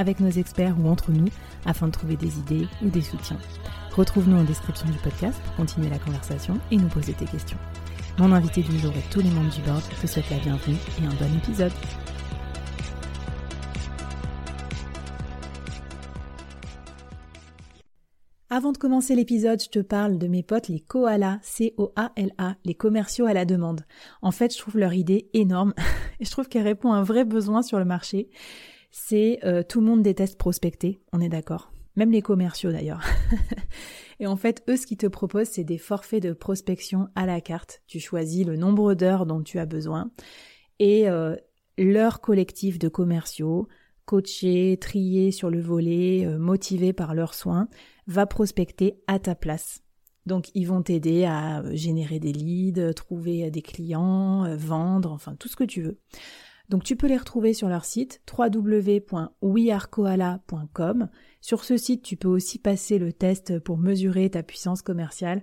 avec nos experts ou entre nous afin de trouver des idées ou des soutiens. Retrouve-nous en description du podcast pour continuer la conversation et nous poser tes questions. Mon invité du jour et tous les membres du board te souhaitent la bienvenue et un bon épisode. Avant de commencer l'épisode, je te parle de mes potes les koalas, C-O-A-L-A, les commerciaux à la demande. En fait, je trouve leur idée énorme et je trouve qu'elle répond à un vrai besoin sur le marché. C'est euh, tout le monde déteste prospecter, on est d'accord. Même les commerciaux d'ailleurs. et en fait, eux, ce qu'ils te proposent, c'est des forfaits de prospection à la carte. Tu choisis le nombre d'heures dont tu as besoin et euh, leur collectif de commerciaux, coachés, triés sur le volet, euh, motivés par leurs soins, va prospecter à ta place. Donc ils vont t'aider à générer des leads, trouver des clients, euh, vendre, enfin tout ce que tu veux. Donc tu peux les retrouver sur leur site www.wearekoala.com. Sur ce site, tu peux aussi passer le test pour mesurer ta puissance commerciale.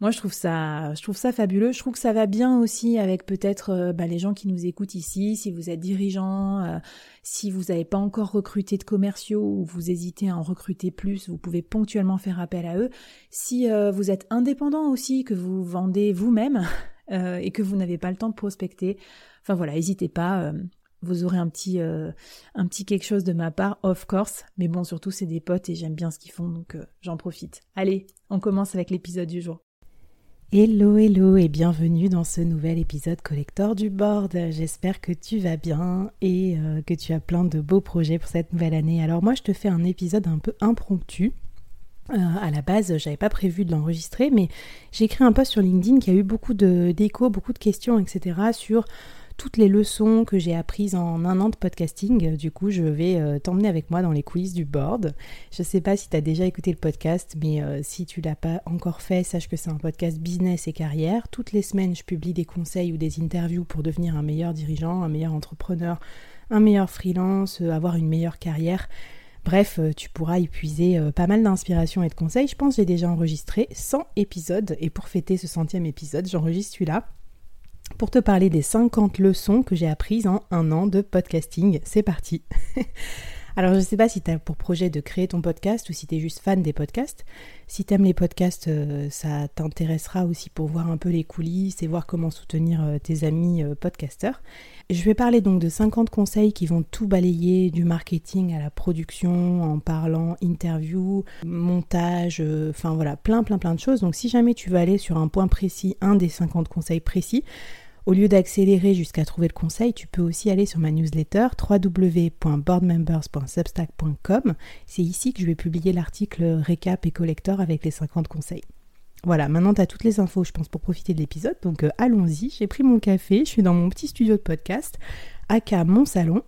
Moi, je trouve ça, je ça fabuleux. Je trouve que ça va bien aussi avec peut-être euh, bah, les gens qui nous écoutent ici. Si vous êtes dirigeant, euh, si vous n'avez pas encore recruté de commerciaux ou vous hésitez à en recruter plus, vous pouvez ponctuellement faire appel à eux. Si euh, vous êtes indépendant aussi, que vous vendez vous-même et que vous n'avez pas le temps de prospecter, enfin voilà, n'hésitez pas. vous aurez un petit, un petit quelque chose de ma part, of course. Mais bon, surtout c'est des potes et j'aime bien ce qu'ils font, donc j'en profite. Allez, on commence avec l'épisode du jour. Hello, hello et bienvenue dans ce nouvel épisode collector du board. J'espère que tu vas bien et euh, que tu as plein de beaux projets pour cette nouvelle année. Alors moi je te fais un épisode un peu impromptu. Euh, à la base, j'avais pas prévu de l'enregistrer, mais j'ai écrit un post sur LinkedIn qui a eu beaucoup d'échos, beaucoup de questions, etc. sur toutes les leçons que j'ai apprises en un an de podcasting. Du coup, je vais euh, t'emmener avec moi dans les quiz du board. Je ne sais pas si tu as déjà écouté le podcast, mais euh, si tu l'as pas encore fait, sache que c'est un podcast business et carrière. Toutes les semaines, je publie des conseils ou des interviews pour devenir un meilleur dirigeant, un meilleur entrepreneur, un meilleur freelance, euh, avoir une meilleure carrière. Bref, tu pourras y puiser pas mal d'inspiration et de conseils. Je pense que j'ai déjà enregistré 100 épisodes et pour fêter ce centième épisode, j'enregistre celui-là pour te parler des 50 leçons que j'ai apprises en un an de podcasting. C'est parti Alors je ne sais pas si tu as pour projet de créer ton podcast ou si tu es juste fan des podcasts. Si tu aimes les podcasts, euh, ça t'intéressera aussi pour voir un peu les coulisses et voir comment soutenir euh, tes amis euh, podcasteurs. Je vais parler donc de 50 conseils qui vont tout balayer du marketing à la production en parlant interview, montage, enfin voilà, plein plein plein de choses. Donc si jamais tu veux aller sur un point précis, un des 50 conseils précis, au lieu d'accélérer jusqu'à trouver le conseil, tu peux aussi aller sur ma newsletter www.boardmembers.substack.com. C'est ici que je vais publier l'article récap et collector avec les 50 conseils. Voilà, maintenant tu as toutes les infos, je pense, pour profiter de l'épisode. Donc euh, allons-y, j'ai pris mon café, je suis dans mon petit studio de podcast, aka mon salon,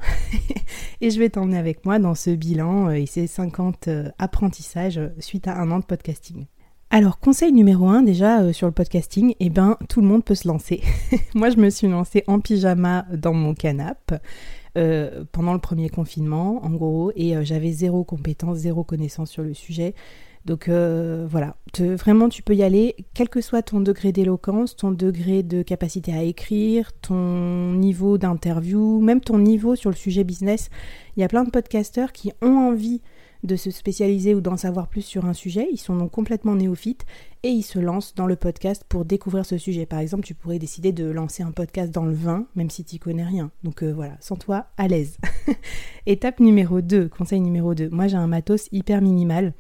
et je vais t'emmener avec moi dans ce bilan euh, et ces 50 euh, apprentissages suite à un an de podcasting. Alors, conseil numéro un déjà euh, sur le podcasting, eh ben tout le monde peut se lancer. Moi, je me suis lancée en pyjama dans mon canapé euh, pendant le premier confinement, en gros, et euh, j'avais zéro compétence, zéro connaissance sur le sujet. Donc voilà, vraiment tu peux y aller, quel que soit ton degré d'éloquence, ton degré de capacité à écrire, ton niveau d'interview, même ton niveau sur le sujet business. Il y a plein de podcasteurs qui ont envie de se spécialiser ou d'en savoir plus sur un sujet. Ils sont donc complètement néophytes et ils se lancent dans le podcast pour découvrir ce sujet. Par exemple, tu pourrais décider de lancer un podcast dans le vin, même si tu connais rien. Donc euh, voilà, sens-toi à l'aise. Étape numéro 2, conseil numéro 2. Moi j'ai un matos hyper minimal.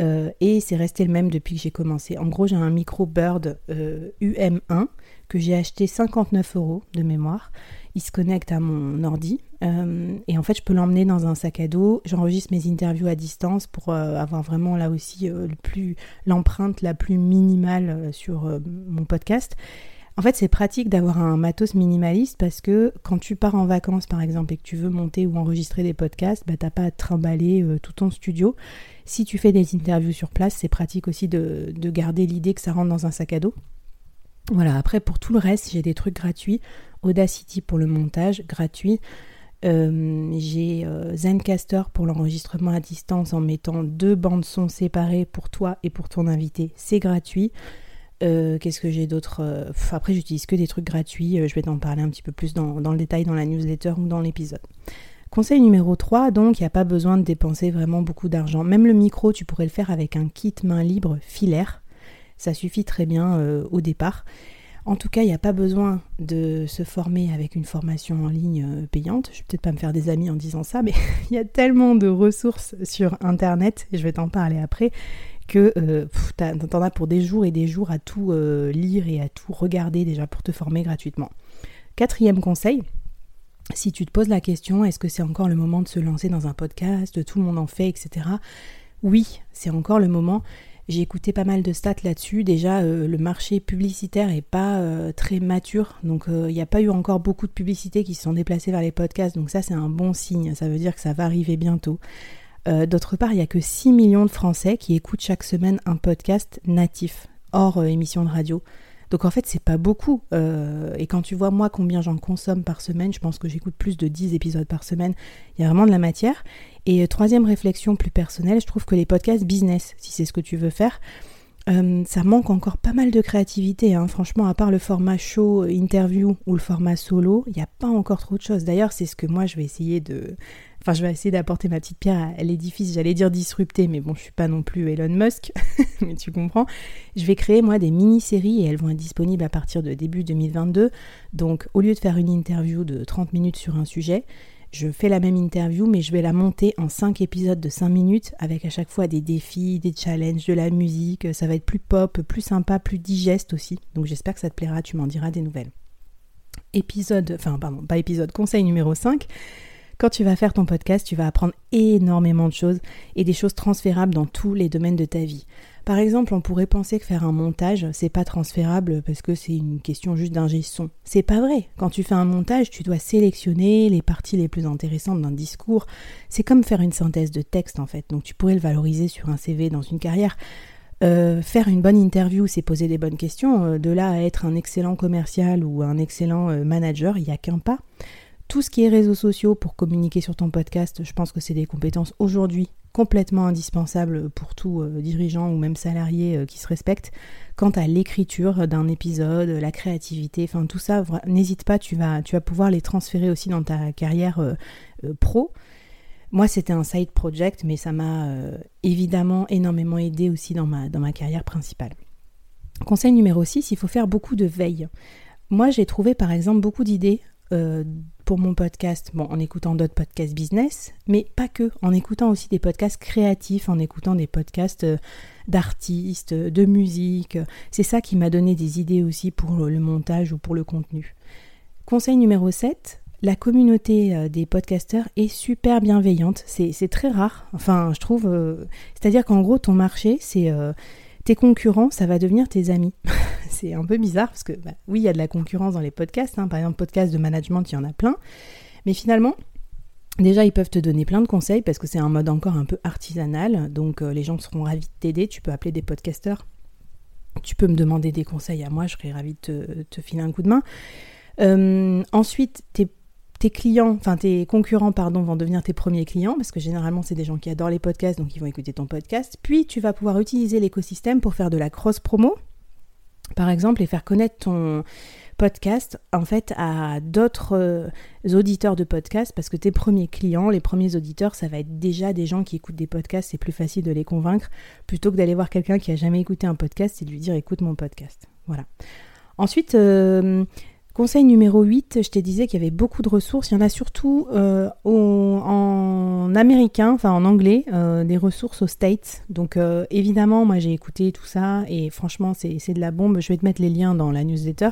Euh, et c'est resté le même depuis que j'ai commencé. En gros, j'ai un micro Bird UM1 euh, que j'ai acheté 59 euros de mémoire il se connecte à mon ordi euh, et en fait je peux l'emmener dans un sac à dos. J'enregistre mes interviews à distance pour euh, avoir vraiment là aussi euh, le l'empreinte la plus minimale sur mon podcast. En fait, c'est pratique d'avoir un matos minimaliste parce que quand tu pars en vacances, par exemple, et que tu veux monter ou enregistrer des podcasts, bah, t'as pas à trimballer tout ton studio. Si tu fais des interviews sur place, c'est pratique aussi de, garder l'idée que ça rentre dans un sac à dos. Voilà, après pour tout le reste, j'ai des trucs gratuits. Audacity pour le montage, gratuit. Euh, j'ai euh, Zencaster pour l'enregistrement à distance en mettant deux bandes son séparées pour toi et pour ton invité. C'est gratuit. Euh, qu'est-ce que j'ai d'autre Après, j'utilise que des trucs gratuits. je vais t'en parler un petit peu plus dans, dans, le détail dans la newsletter ou dans l'épisode. Conseil numéro 3, donc, il n'y a pas besoin de dépenser vraiment beaucoup d'argent. Même le micro, tu pourrais le faire avec un kit main libre filaire. Ça suffit très bien au départ. En tout cas, il n'y a pas besoin de se former avec une formation en ligne euh, payante. Je vais peut-être pas me faire des amis en disant ça, mais il y a tellement de ressources sur Internet, et je vais t'en parler après, que euh, t'en as pour des jours et des jours à tout euh, lire et à tout regarder déjà pour te former gratuitement. Quatrième conseil, si tu te poses la question, est-ce que c'est encore le moment de se lancer dans un podcast, tout le monde en fait, etc. Oui, c'est encore le moment. J'ai écouté pas mal de stats là-dessus. Déjà, euh, le marché publicitaire est pas euh, très mature, donc euh, il n'y a pas eu encore beaucoup de publicités qui se sont déplacées vers les podcasts, donc ça c'est un bon signe, ça veut dire que ça va arriver bientôt. D'autre part, il n'y a que 6 millions de Français qui écoutent chaque semaine un podcast natif, hors émission de radio. Donc en fait, c'est pas beaucoup. Euh, et quand tu vois moi combien j'en consomme par semaine, je pense que j'écoute plus de 10 épisodes par semaine. Il y a vraiment de la matière. Et euh, troisième réflexion plus personnelle, je trouve que les podcasts business, si c'est ce que tu veux faire, euh, ça manque encore pas mal de créativité. Hein. Franchement, à part le format show, interview ou le format solo, il n'y a pas encore trop de choses. D'ailleurs, c'est ce que moi je vais essayer de, Enfin, je vais essayer d'apporter ma petite pierre à l'édifice. J'allais dire disrupter, mais bon, je suis pas non plus Elon Musk, mais tu comprends. Je vais créer moi des mini-séries et elles vont être disponibles à partir de début 2022. Donc, au lieu de faire une interview de 30 minutes sur un sujet, je fais la même interview, mais je vais la monter en 5 épisodes de 5 minutes avec à chaque fois des défis, des challenges, de la musique. Ça va être plus pop, plus sympa, plus digeste aussi. Donc, j'espère que ça te plaira. Tu m'en diras des nouvelles. Épisode, enfin, pardon, pas épisode, conseil numéro 5 quand tu vas faire ton podcast, tu vas apprendre énormément de choses et des choses transférables dans tous les domaines de ta vie. Par exemple, on pourrait penser que faire un montage, c'est pas transférable parce que c'est une question juste d'un son. C'est pas vrai. Quand tu fais un montage, tu dois sélectionner les parties les plus intéressantes d'un discours. C'est comme faire une synthèse de texte en fait. Donc tu pourrais le valoriser sur un CV dans une carrière. Euh, faire une bonne interview, c'est poser des bonnes questions. Euh, de là à être un excellent commercial ou un excellent euh, manager, il n'y a qu'un pas. Tout ce qui est réseaux sociaux pour communiquer sur ton podcast, je pense que c'est des compétences aujourd'hui complètement indispensables pour tout euh, dirigeant ou même salarié euh, qui se respecte. Quant à l'écriture d'un épisode, la créativité, enfin tout ça, n'hésite pas, tu vas, tu vas pouvoir les transférer aussi dans ta carrière euh, pro. Moi, c'était un side project, mais ça m'a évidemment énormément aidé aussi dans ma, dans ma carrière principale. Conseil numéro 6, il faut faire beaucoup de veille. Moi, j'ai trouvé par exemple beaucoup d'idées pour mon podcast, en écoutant d'autres podcasts business, mais pas que, en écoutant aussi des podcasts créatifs, en écoutant des podcasts euh, d'artistes, de musique. C'est ça qui m'a donné des idées aussi pour le montage ou pour le contenu. Conseil numéro 7, la communauté euh, des podcasteurs est super bienveillante. C'est très rare. Enfin, je trouve. Euh, c'est-à-dire qu'en gros, ton marché, c'est tes concurrents, ça va devenir tes amis. c'est un peu bizarre parce que bah, oui, il y a de la concurrence dans les podcasts. Hein. Par exemple, podcast de management, il y en a plein. Mais finalement, déjà, ils peuvent te donner plein de conseils parce que c'est un mode encore un peu artisanal. Donc, euh, les gens seront ravis de t'aider. Tu peux appeler des podcasteurs. Tu peux me demander des conseils à moi. Je serai ravie de te, filer un coup de main. Euh, ensuite, tes tes clients, enfin tes concurrents, pardon, vont devenir tes premiers clients, parce que généralement c'est des gens qui adorent les podcasts, donc ils vont écouter ton podcast. Puis tu vas pouvoir utiliser l'écosystème pour faire de la cross promo, par exemple, et faire connaître ton podcast en fait à d'autres euh, auditeurs de podcasts, parce que tes premiers clients, les premiers auditeurs, ça va être déjà des gens qui écoutent des podcasts, c'est plus facile de les convaincre, plutôt que d'aller voir quelqu'un qui a jamais écouté un podcast et de lui dire écoute mon podcast. Voilà. Ensuite, euh, Conseil numéro 8, je t'ai disais qu'il y avait beaucoup de ressources. Il y en a surtout euh, en américain, enfin en anglais, euh, des ressources aux States. Donc euh, évidemment, moi j'ai écouté tout ça et franchement c'est de la bombe. Je vais te mettre les liens dans la newsletter.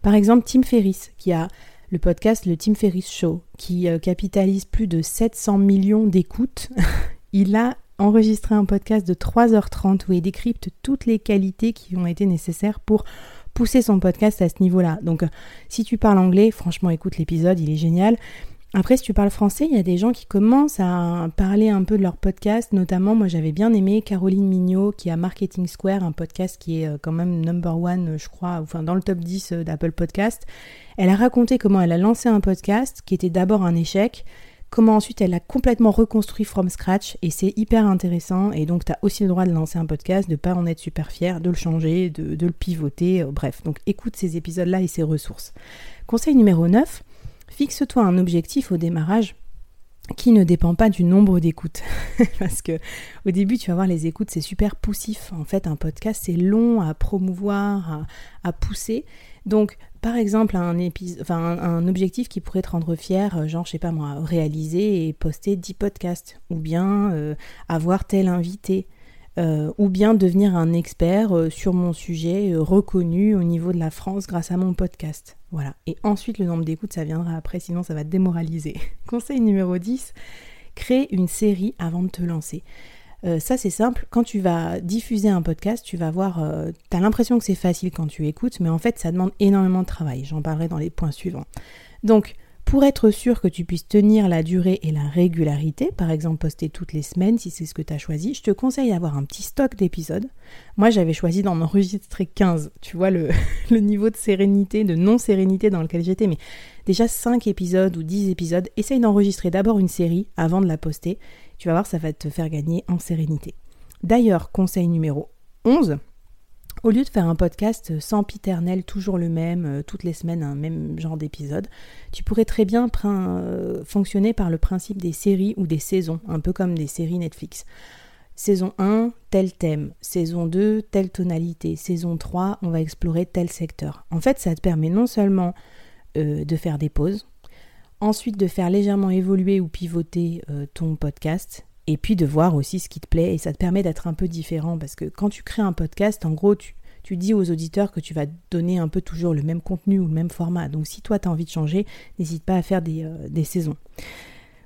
Par exemple, Tim Ferriss, qui a le podcast Le Tim Ferriss Show, qui capitalise plus de 700 millions d'écoutes. il a enregistré un podcast de 3h30 où il décrypte toutes les qualités qui ont été nécessaires pour pousser son podcast à ce niveau-là. Donc, si tu parles anglais, franchement, écoute l'épisode, il est génial. Après, si tu parles français, il y a des gens qui commencent à parler un peu de leur podcast. Notamment, moi, j'avais bien aimé Caroline Mignot, qui a Marketing Square, un podcast qui est euh, quand même number one, je crois, enfin dans le top 10 euh, d'Apple Podcast. Elle a raconté comment elle a lancé un podcast qui était d'abord un échec, comment ensuite elle a complètement reconstruit from scratch, et c'est hyper intéressant. Et donc, tu as aussi le droit de lancer un podcast, de pas en être super fier, de le changer, de, le pivoter, euh, bref. Donc, écoute ces épisodes-là et ces ressources. Conseil numéro 9 Fixe-toi un objectif au démarrage qui ne dépend pas du nombre d'écoutes. Parce que au début, tu vas voir les écoutes, c'est super poussif. En fait, un podcast, c'est long à promouvoir, à, pousser. Donc, par exemple, un, objectif qui pourrait te rendre fier, euh, genre, je sais pas moi, réaliser et poster 10 podcasts, ou bien euh, avoir tel invité, euh, ou bien devenir un expert sur mon sujet reconnu au niveau de la France grâce à mon podcast. Voilà. Et ensuite, le nombre d'écoutes, ça viendra après, sinon ça va te démoraliser. Conseil numéro 10, crée une série avant de te lancer. Ça c'est simple, quand tu vas diffuser un podcast, tu vas voir, tu as l'impression que c'est facile quand tu écoutes, mais en fait ça demande énormément de travail. J'en parlerai dans les points suivants. Donc, pour être sûr que tu puisses tenir la durée et la régularité, par exemple poster toutes les semaines si c'est ce que tu as choisi, je te conseille d'avoir un petit stock d'épisodes. Moi j'avais choisi d'en enregistrer 15, tu vois le, niveau de sérénité, de non-sérénité dans lequel j'étais, mais déjà 5 épisodes ou 10 épisodes, essaye d'enregistrer d'abord une série avant de la poster, tu vas voir ça va te faire gagner en sérénité. D'ailleurs, conseil numéro 11, au lieu de faire un podcast sans piternel, toujours le même, euh, toutes les semaines un même genre d'épisode, tu pourrais très bien euh, fonctionner par le principe des séries ou des saisons, un peu comme des séries Netflix. Saison 1, tel thème. Saison 2, telle tonalité. Saison 3, on va explorer tel secteur. En fait, ça te permet non seulement euh, de faire des pauses, ensuite de faire légèrement évoluer ou pivoter ton podcast, et puis de voir aussi ce qui te plaît et ça te permet d'être un peu différent parce que quand tu crées un podcast, en gros, tu, dis aux auditeurs que tu vas donner un peu toujours le même contenu ou le même format. Donc si toi tu as envie de changer, n'hésite pas à faire des, euh, saisons.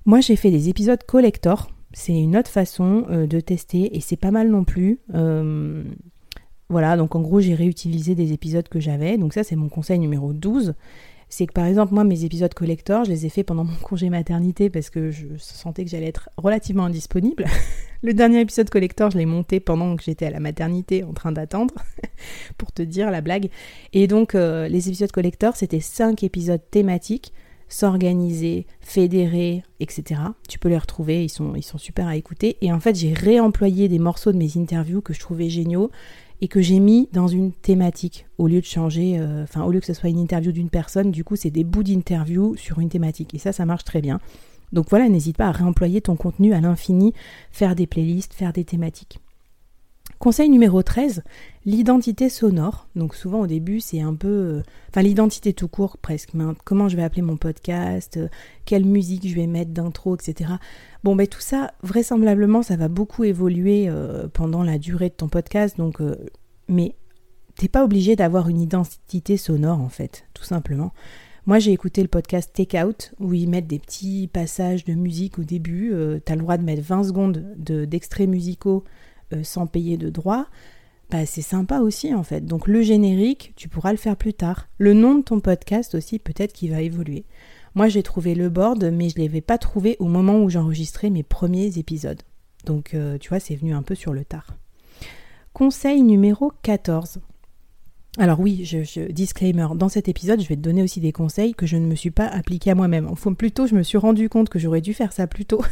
Moi j'ai fait des épisodes collector, c'est une autre façon euh, de tester et c'est pas mal non plus. Euh, voilà, donc en gros j'ai réutilisé des épisodes que j'avais, donc ça c'est mon conseil numéro 12 c'est que par exemple, moi, mes épisodes collector, je les ai faits pendant mon congé maternité parce que je sentais que j'allais être relativement indisponible. Le dernier épisode collector, je l'ai monté pendant que j'étais à la maternité en train d'attendre, pour te dire la blague. Et donc, euh, les épisodes collector, c'était cinq épisodes thématiques s'organiser, fédérer, etc. Tu peux les retrouver, ils sont, ils sont super à écouter. Et en fait, j'ai réemployé des morceaux de mes interviews que je trouvais géniaux et que j'ai mis dans une thématique au lieu de changer, euh, enfin au lieu que ce soit une interview d'une personne, du coup c'est des bouts d'interview sur une thématique et ça ça marche très bien. Donc voilà, n'hésite pas à réemployer ton contenu à l'infini, faire des playlists, faire des thématiques. Conseil numéro 13, l'identité sonore. Donc souvent au début c'est un peu... Euh, enfin l'identité tout court presque. comment je vais appeler mon podcast, euh, quelle musique je vais mettre d'intro, etc. Bon ben tout ça, vraisemblablement ça va beaucoup évoluer euh, pendant la durée de ton podcast. Donc, mais t'es pas obligé d'avoir une identité sonore en fait, tout simplement. Moi, j'ai écouté le podcast Take Out où ils mettent des petits passages de musique au début. tu as le droit de mettre 20 secondes d'extraits musicaux sans payer de droits, bah, c'est sympa aussi en fait. Donc le générique, tu pourras le faire plus tard. Le nom de ton podcast aussi, peut-être qu'il va évoluer. Moi j'ai trouvé le board, mais je ne l'avais pas trouvé au moment où j'enregistrais mes premiers épisodes. Donc euh, tu vois, c'est venu un peu sur le tard. Conseil numéro 14. Alors oui, je, disclaimer, dans cet épisode, je vais te donner aussi des conseils que je ne me suis pas appliqué à moi-même. Enfin, plutôt, je me suis rendu compte que j'aurais dû faire ça plus tôt.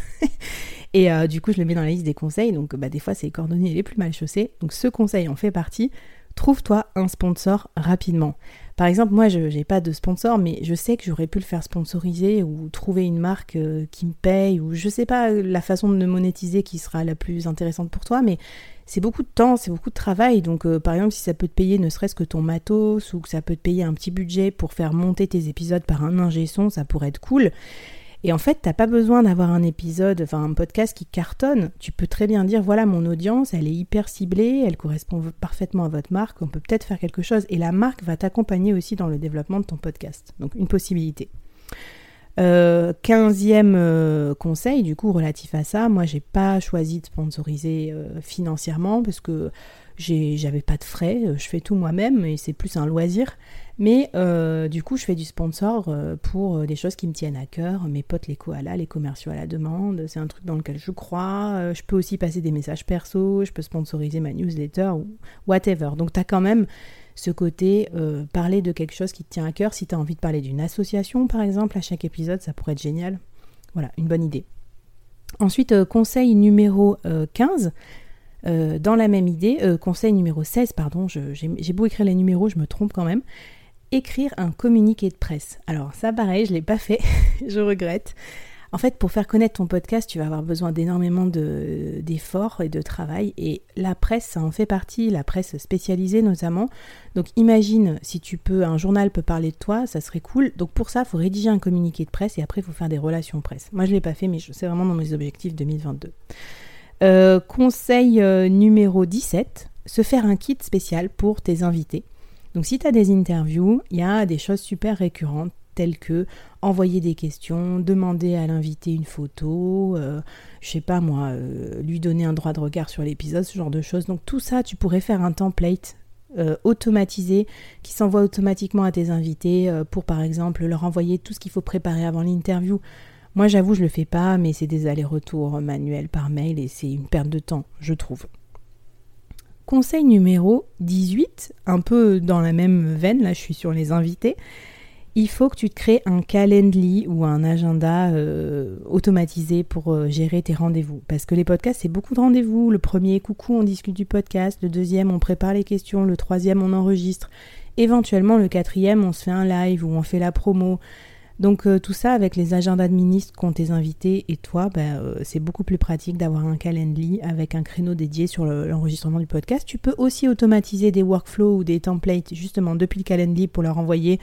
et euh, du coup, je le mets dans la liste des conseils. Donc, bah, des fois, c'est les cordonniers les plus mal chaussés. Donc, ce conseil en fait partie. Trouve-toi un sponsor rapidement. Par exemple, moi, je n'ai pas de sponsor, mais je sais que j'aurais pu le faire sponsoriser ou trouver une marque euh, qui me paye ou je sais pas la façon de me monétiser qui sera la plus intéressante pour toi, mais c'est beaucoup de temps, c'est beaucoup de travail. Donc, euh, par exemple, si ça peut te payer ne serait-ce que ton matos ou que ça peut te payer un petit budget pour faire monter tes épisodes par un ingé son, ça pourrait être cool. Et en fait, t'as pas besoin d'avoir un épisode, enfin un podcast qui cartonne. Tu peux très bien dire voilà, mon audience, elle est hyper ciblée, elle correspond parfaitement à votre marque, on peut peut-être faire quelque chose. Et la marque va t'accompagner aussi dans le développement de ton podcast. Donc, une possibilité. Euh, quinzième euh, conseil, du coup, relatif à ça, moi j'ai pas choisi de sponsoriser euh, financièrement parce que j'avais pas de frais, je fais tout moi-même et c'est plus un loisir. Mais euh, du coup, je fais du sponsor euh, pour euh, des choses qui me tiennent à cœur. Mes potes, les koalas, les commerciaux à la demande, c'est un truc dans lequel je crois. je peux aussi passer des messages perso, je peux sponsoriser ma newsletter ou whatever. Donc, tu quand même ce côté parler de quelque chose qui te tient à cœur. Si tu as envie de parler d'une association, par exemple, à chaque épisode, ça pourrait être génial. Voilà, une bonne idée. Ensuite, conseil numéro 15. dans la même idée, conseil numéro 16, pardon, j'ai beau écrire les numéros, je me trompe quand même écrire un communiqué de presse. Alors ça pareil, je l'ai pas fait, je regrette. En fait, pour faire connaître ton podcast, tu vas avoir besoin d'énormément d'efforts et de travail. Et la presse, ça en fait partie, la presse spécialisée notamment. Donc imagine si tu peux, un journal peut parler de toi, ça serait cool. Donc pour ça, il faut rédiger un communiqué de presse et après, il faut faire des relations presse. Moi, je ne l'ai pas fait, mais c'est vraiment dans mes objectifs 2022. Euh, conseil euh, numéro 17, se faire un kit spécial pour tes invités. Donc si tu as des interviews, il y a des choses super récurrentes telles que envoyer des questions, demander à l'invité une photo, euh, je sais pas moi, euh, lui donner un droit de regard sur l'épisode, ce genre de choses. Donc tout ça, tu pourrais faire un template euh, automatisé qui s'envoie automatiquement à tes invités pour par exemple leur envoyer tout ce qu'il faut préparer avant l'interview. Moi j'avoue je le fais pas mais c'est des allers-retours manuels par mail et c'est une perte de temps je trouve. Conseil numéro 18, un peu dans la même veine, là je suis sur les invités, il faut que tu te crées un calendly ou un agenda euh, automatisé pour euh, gérer tes rendez-vous. Parce que les podcasts, c'est beaucoup de rendez-vous. Le premier, coucou, on discute du podcast. Le deuxième, on prépare les questions. Le troisième, on enregistre. Éventuellement, le quatrième, on se fait un live ou on fait la promo. Donc euh, tout ça avec les agendas de ministres qu'ont tes invités et toi, euh, c'est beaucoup plus pratique d'avoir un calendly avec un créneau dédié sur l'enregistrement du podcast. Tu peux aussi automatiser des workflows ou des templates justement depuis le calendly pour leur envoyer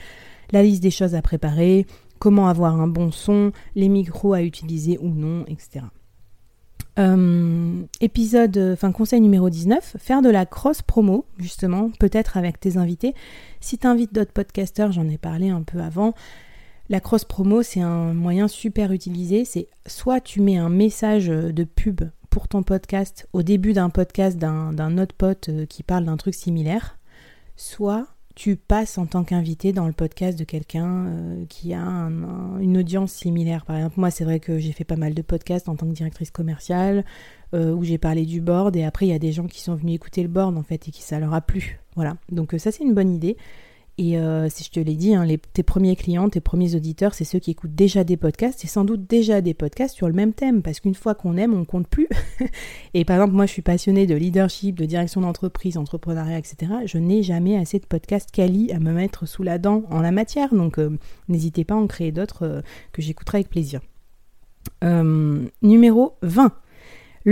la liste des choses à préparer, comment avoir un bon son, les micros à utiliser ou non, etc. Euh, épisode, enfin conseil numéro 19, faire de la cross promo, justement, peut-être avec tes invités. Si tu invites d'autres podcasters, j'en ai parlé un peu avant, la cross promo, c'est un moyen super utilisé. C'est soit tu mets un message de pub pour ton podcast au début d'un podcast d'un autre pote euh, qui parle d'un truc similaire, soit tu passes en tant qu'invité dans le podcast de quelqu'un euh, qui a une audience similaire. Par exemple, moi, c'est vrai que j'ai fait pas mal de podcasts en tant que directrice commerciale, euh, où j'ai parlé du board, et après, il y a des gens qui sont venus écouter le board, en fait, et qui ça leur a plu. Voilà. Donc ça, c'est une bonne idée. Et euh, si je te l'ai dit, hein, tes premiers clients, tes premiers auditeurs, c'est ceux qui écoutent déjà des podcasts, et sans doute déjà des podcasts sur le même thème, parce qu'une fois qu'on aime, on compte plus. et par exemple, moi, je suis passionnée de leadership, de direction d'entreprise, entrepreneuriat, etc. Je n'ai jamais assez de podcasts quali à me mettre sous la dent en la matière, donc euh, n'hésitez pas à en créer d'autres euh, que j'écouterai avec plaisir. numéro 20.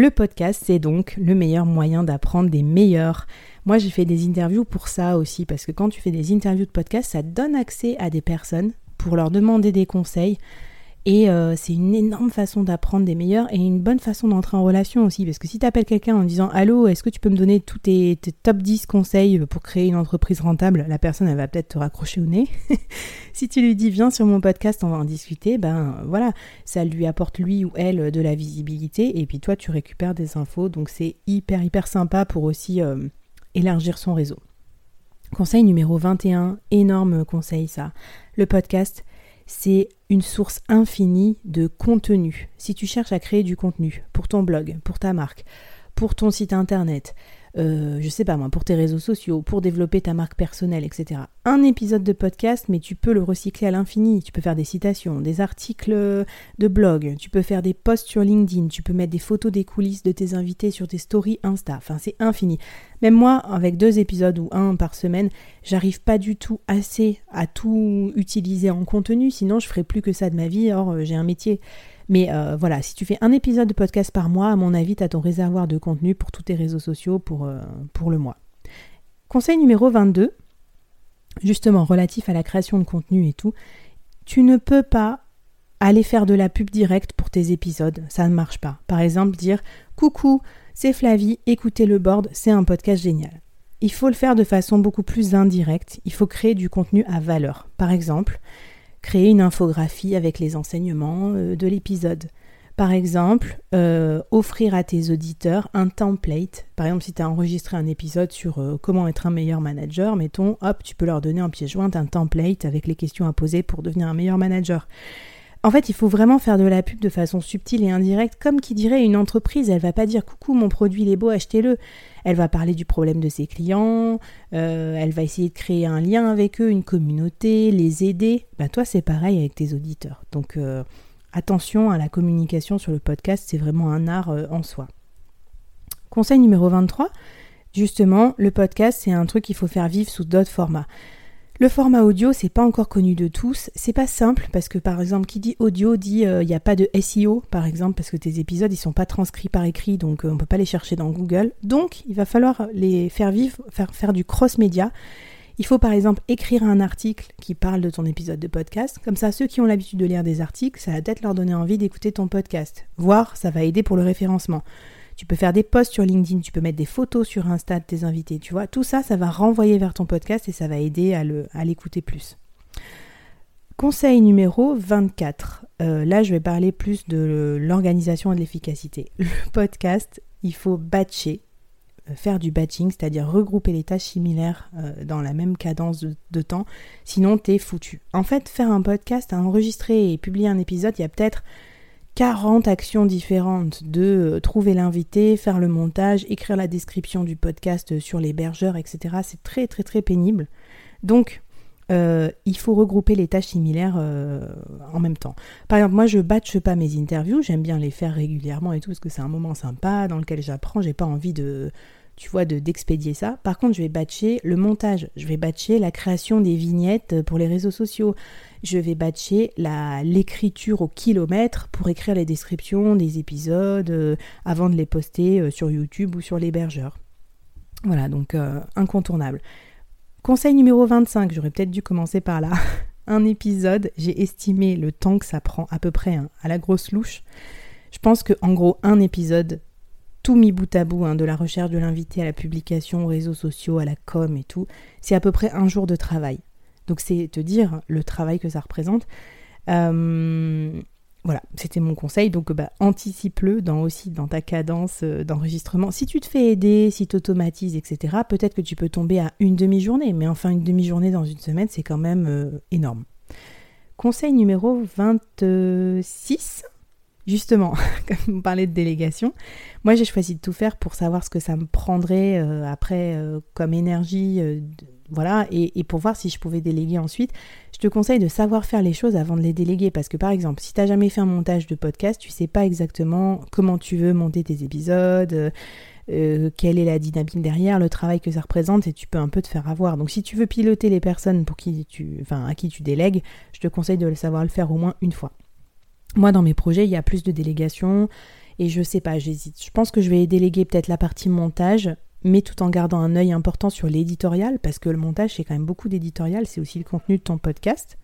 Le podcast, c'est donc le meilleur moyen d'apprendre des meilleurs. Moi, j'ai fait des interviews pour ça aussi, parce que quand tu fais des interviews de podcast, ça donne accès à des personnes pour leur demander des conseils. Et euh, c'est une énorme façon d'apprendre des meilleurs et une bonne façon d'entrer en relation aussi. Parce que si tu appelles quelqu'un en disant Allô, est-ce que tu peux me donner tous tes, top 10 conseils pour créer une entreprise rentable? La personne, elle va peut-être te raccrocher au nez. si tu lui dis Viens sur mon podcast, on va en discuter, ben voilà, ça lui apporte lui ou elle de la visibilité. Et puis toi, tu récupères des infos. Donc c'est hyper, hyper sympa pour aussi euh, élargir son réseau. Conseil numéro 21, énorme conseil ça. Le podcast, c'est une source infinie de contenu. Si tu cherches à créer du contenu pour ton blog, pour ta marque, pour ton site internet, euh, je sais pas moi, pour tes réseaux sociaux, pour développer ta marque personnelle, etc. Un épisode de podcast, mais tu peux le recycler à l'infini. Tu peux faire des citations, des articles de blog, tu peux faire des posts sur LinkedIn, tu peux mettre des photos des coulisses de tes invités sur tes stories Insta. Enfin, c'est infini. Même moi, avec deux épisodes ou un par semaine, j'arrive pas du tout assez à tout utiliser en contenu, sinon je ferais plus que ça de ma vie. Or, euh, j'ai un métier. Mais euh, voilà, si tu fais un épisode de podcast par mois, à mon avis, tu as ton réservoir de contenu pour tous tes réseaux sociaux pour, euh, pour le mois. Conseil numéro 22, justement relatif à la création de contenu et tout, tu ne peux pas aller faire de la pub directe pour tes épisodes, ça ne marche pas. Par exemple, dire Coucou, c'est Flavie, écoutez le board, c'est un podcast génial. Il faut le faire de façon beaucoup plus indirecte, il faut créer du contenu à valeur. Par exemple, créer une infographie avec les enseignements euh, de l'épisode, Par exemple, euh, offrir à tes auditeurs un template. Par exemple, si tu as enregistré un épisode sur euh, comment être un meilleur manager, mettons, hop, tu peux leur donner en pièce jointe un template avec les questions à poser pour devenir un meilleur manager. En fait, il faut vraiment faire de la pub de façon subtile et indirecte, comme qui dirait une entreprise. Elle va pas dire coucou, mon produit il est beau, achetez-le. Elle va parler du problème de ses clients. Euh, elle va essayer de créer un lien avec eux, une communauté, les aider. Ben, toi, c'est pareil avec tes auditeurs. Donc Attention à la communication sur le podcast, c'est vraiment un art euh, en soi. Conseil numéro 23, justement, le podcast, c'est un truc qu'il faut faire vivre sous d'autres formats. Le format audio, c'est pas encore connu de tous. C'est pas simple parce que par exemple, qui dit audio dit euh, il n'y a pas de SEO par exemple parce que tes épisodes ils sont pas transcrits par écrit donc euh, on peut pas les chercher dans Google. Donc il va falloir les faire vivre, faire faire du cross média il faut par exemple écrire un article qui parle de ton épisode de podcast. Comme ça, ceux qui ont l'habitude de lire des articles, ça va peut-être leur donner envie d'écouter ton podcast. Voire, ça va aider pour le référencement. Tu peux faire des posts sur LinkedIn, tu peux mettre des photos sur Insta de tes invités, tu vois. Tout ça, ça va renvoyer vers ton podcast et ça va aider à l'écouter plus. Conseil numéro 24. Euh, là, je vais parler plus de l'organisation et de l'efficacité. Le podcast, il faut batcher faire du batching, c'est-à-dire regrouper les tâches similaires euh, dans la même cadence de, temps, sinon t'es foutu. En fait, faire un podcast, enregistrer et publier un épisode, il y a peut-être 40 actions différentes de euh, trouver l'invité, faire le montage, écrire la description du podcast sur l'hébergeur, etc. C'est très très très pénible. Donc, euh, il faut regrouper les tâches similaires en même temps. Par exemple, moi je batche pas mes interviews, j'aime bien les faire régulièrement et tout parce que c'est un moment sympa dans lequel j'apprends, j'ai pas envie de tu vois, de d'expédier ça. Par contre, je vais batcher le montage, je vais batcher la création des vignettes pour les réseaux sociaux, je vais batcher l'écriture au kilomètre pour écrire les descriptions des épisodes euh, avant de les poster euh, sur YouTube ou sur l'hébergeur. Voilà, donc euh, incontournable. Conseil numéro 25, j'aurais peut-être dû commencer par là. Un épisode, j'ai estimé le temps que ça prend à peu près hein, à la grosse louche. Je pense que gros un épisode tout mis bout à bout, hein, de la recherche de l'invité à la publication aux réseaux sociaux, à la com et tout, c'est à peu près un jour de travail. Donc c'est te dire le travail que ça représente. Euh, voilà, c'était mon conseil. Donc bah, anticipe-le aussi dans ta cadence euh, d'enregistrement. Si tu te fais aider, si tu automatises, etc., peut-être que tu peux tomber à une demi-journée. Mais enfin, une demi-journée dans une semaine, c'est quand même euh, énorme. Conseil numéro 26. Justement, comme vous parlez de délégation, moi j'ai choisi de tout faire pour savoir ce que ça me prendrait euh, après euh, comme énergie, euh, voilà, et, pour voir si je pouvais déléguer ensuite. Je te conseille de savoir faire les choses avant de les déléguer parce que par exemple, si tu n'as jamais fait un montage de podcast, tu sais pas exactement comment tu veux monter tes épisodes. quelle est la dynamique derrière, le travail que ça représente, et tu peux un peu te faire avoir. Donc si tu veux piloter les personnes pour qui tu, enfin, à qui tu délègues, je te conseille de savoir le faire au moins une fois. Moi, dans mes projets, il y a plus de délégations et je sais pas, j'hésite. Je pense que je vais déléguer peut-être la partie montage, mais tout en gardant un œil important sur l'éditorial, parce que le montage, c'est quand même beaucoup d'éditorial, c'est aussi le contenu de ton podcast.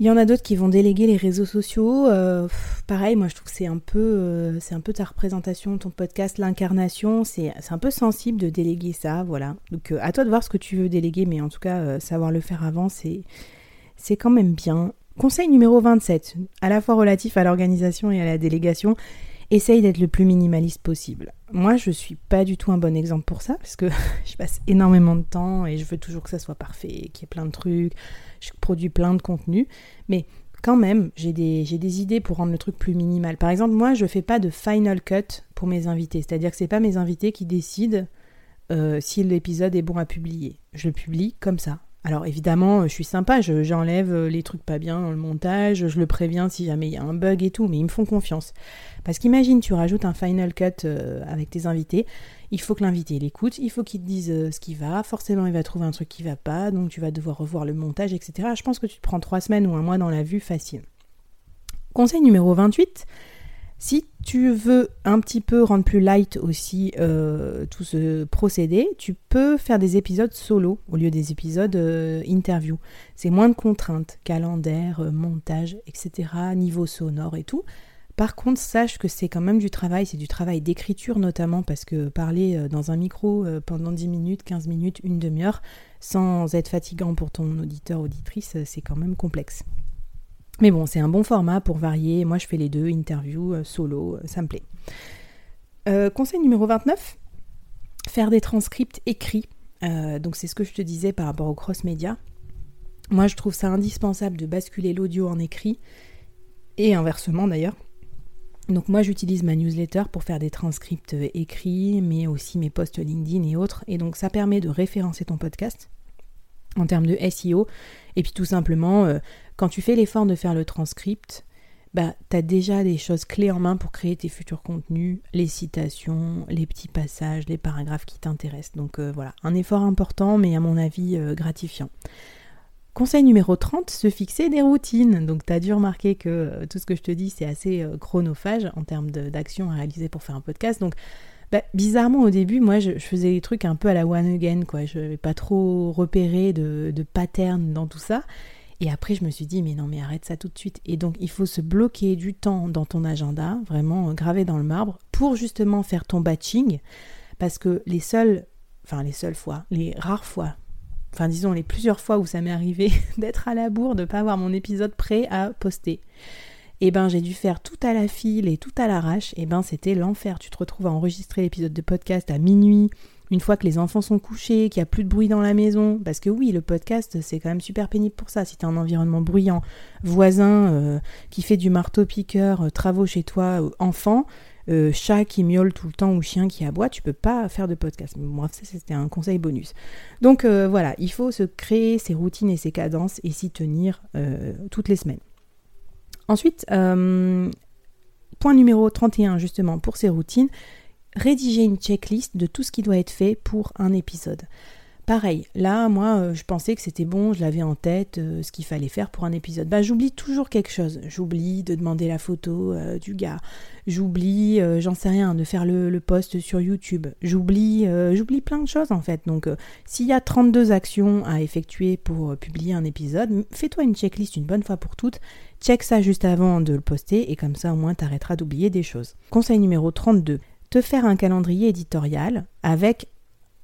Il y en a d'autres qui vont déléguer les réseaux sociaux. Euh, pareil, moi je trouve que c'est un peu, euh, un peu ta représentation, ton podcast, l'incarnation. C'est, un peu sensible de déléguer ça, voilà. Donc euh, à toi de voir ce que tu veux déléguer, mais en tout cas savoir le faire avant, c'est quand même bien. Conseil numéro 27, à la fois relatif à l'organisation et à la délégation, essaye d'être le plus minimaliste possible. Moi, je suis pas du tout un bon exemple pour ça, parce que je passe énormément de temps et je veux toujours que ça soit parfait, qu'il y ait plein de trucs, je produis plein de contenu, mais quand même, j'ai des, idées pour rendre le truc plus minimal. Par exemple, moi, je fais pas de final cut pour mes invités, c'est-à-dire que c'est pas mes invités qui décident euh, si l'épisode est bon à publier. Je le publie comme ça, alors évidemment, je suis sympa, j'enlève euh, les trucs pas bien dans le montage, je le préviens si jamais il y a un bug et tout, mais ils me font confiance. Parce qu'imagine, tu rajoutes un final cut euh, avec tes invités, il faut que l'invité l'écoute, il faut qu'il te dise euh, ce qui va, forcément il va trouver un truc qui va pas, donc tu vas devoir revoir le montage, etc. Je pense que tu te prends trois semaines ou un mois dans la vue facile. Conseil numéro 28, si tu veux un petit peu rendre plus light aussi euh, tout ce procédé, tu peux faire des épisodes solo au lieu des épisodes euh, interview. C'est moins de contraintes, calendaire, euh, montage, etc., niveau sonore et tout. Par contre, sache que c'est quand même du travail, c'est du travail d'écriture notamment parce que parler dans un micro pendant 10 minutes, 15 minutes, une demi-heure, sans être fatigant pour ton auditeur, auditrice, c'est quand même complexe. Mais bon, c'est un bon format pour varier. Moi, je fais les deux, interview, solo, ça me plaît. conseil numéro 29, faire des transcripts écrits. donc c'est ce que je te disais par rapport au cross-média. Moi, je trouve ça indispensable de basculer l'audio en écrit, et inversement d'ailleurs. Donc moi j'utilise ma newsletter pour faire des transcripts écrits, mais aussi mes posts LinkedIn et autres. Et donc ça permet de référencer ton podcast en termes de SEO. Et puis tout simplement, euh, quand tu fais l'effort de faire le transcript, bah, tu as déjà des choses clés en main pour créer tes futurs contenus, les citations, les petits passages, les paragraphes qui t'intéressent. Donc euh, voilà, un effort important, mais à mon avis euh, gratifiant. Conseil numéro 30, se fixer des routines. Donc tu as dû remarquer que euh, tout ce que je te dis, c'est assez chronophage en termes d'action à réaliser pour faire un podcast. Donc bah, bizarrement au début, moi je, faisais des trucs un peu à la one again, quoi. Je n'avais pas trop repéré de, de pattern dans tout ça. Et après, je me suis dit, mais non, mais arrête ça tout de suite. Et donc, il faut se bloquer du temps dans ton agenda, vraiment euh, gravé dans le marbre, pour justement faire ton batching. Parce que les seules, enfin les seules fois, les rares fois enfin disons les plusieurs fois où ça m'est arrivé d'être à la bourre, de ne pas avoir mon épisode prêt à poster. Et eh ben j'ai dû faire tout à la file et tout à l'arrache, et eh ben c'était l'enfer. Tu te retrouves à enregistrer l'épisode de podcast à minuit, une fois que les enfants sont couchés, qu'il n'y a plus de bruit dans la maison, parce que oui, le podcast, c'est quand même super pénible pour ça. Si tu un environnement bruyant, voisin euh, qui fait du marteau-piqueur, euh, travaux chez toi, euh, enfant, euh, chat qui miaule tout le temps ou chien qui aboie, tu peux pas faire de podcast. Moi, ça c'était un conseil bonus. Donc voilà, il faut se créer ses routines et ses cadences et s'y tenir toutes les semaines. Ensuite, point numéro 31 justement pour ces routines, rédiger une checklist de tout ce qui doit être fait pour un épisode. Pareil, là, moi, euh, je pensais que c'était bon, je l'avais en tête, euh, ce qu'il fallait faire pour un épisode. Bah, j'oublie toujours quelque chose. J'oublie de demander la photo euh, du gars. J'oublie, j'en sais rien, de faire le, post sur YouTube. J'oublie, j'oublie plein de choses en fait. Donc, s'il y a 32 actions à effectuer pour publier un épisode, fais-toi une checklist une bonne fois pour toutes. Check ça juste avant de le poster et comme ça, au moins, t'arrêteras d'oublier des choses. Conseil numéro 32 te faire un calendrier éditorial avec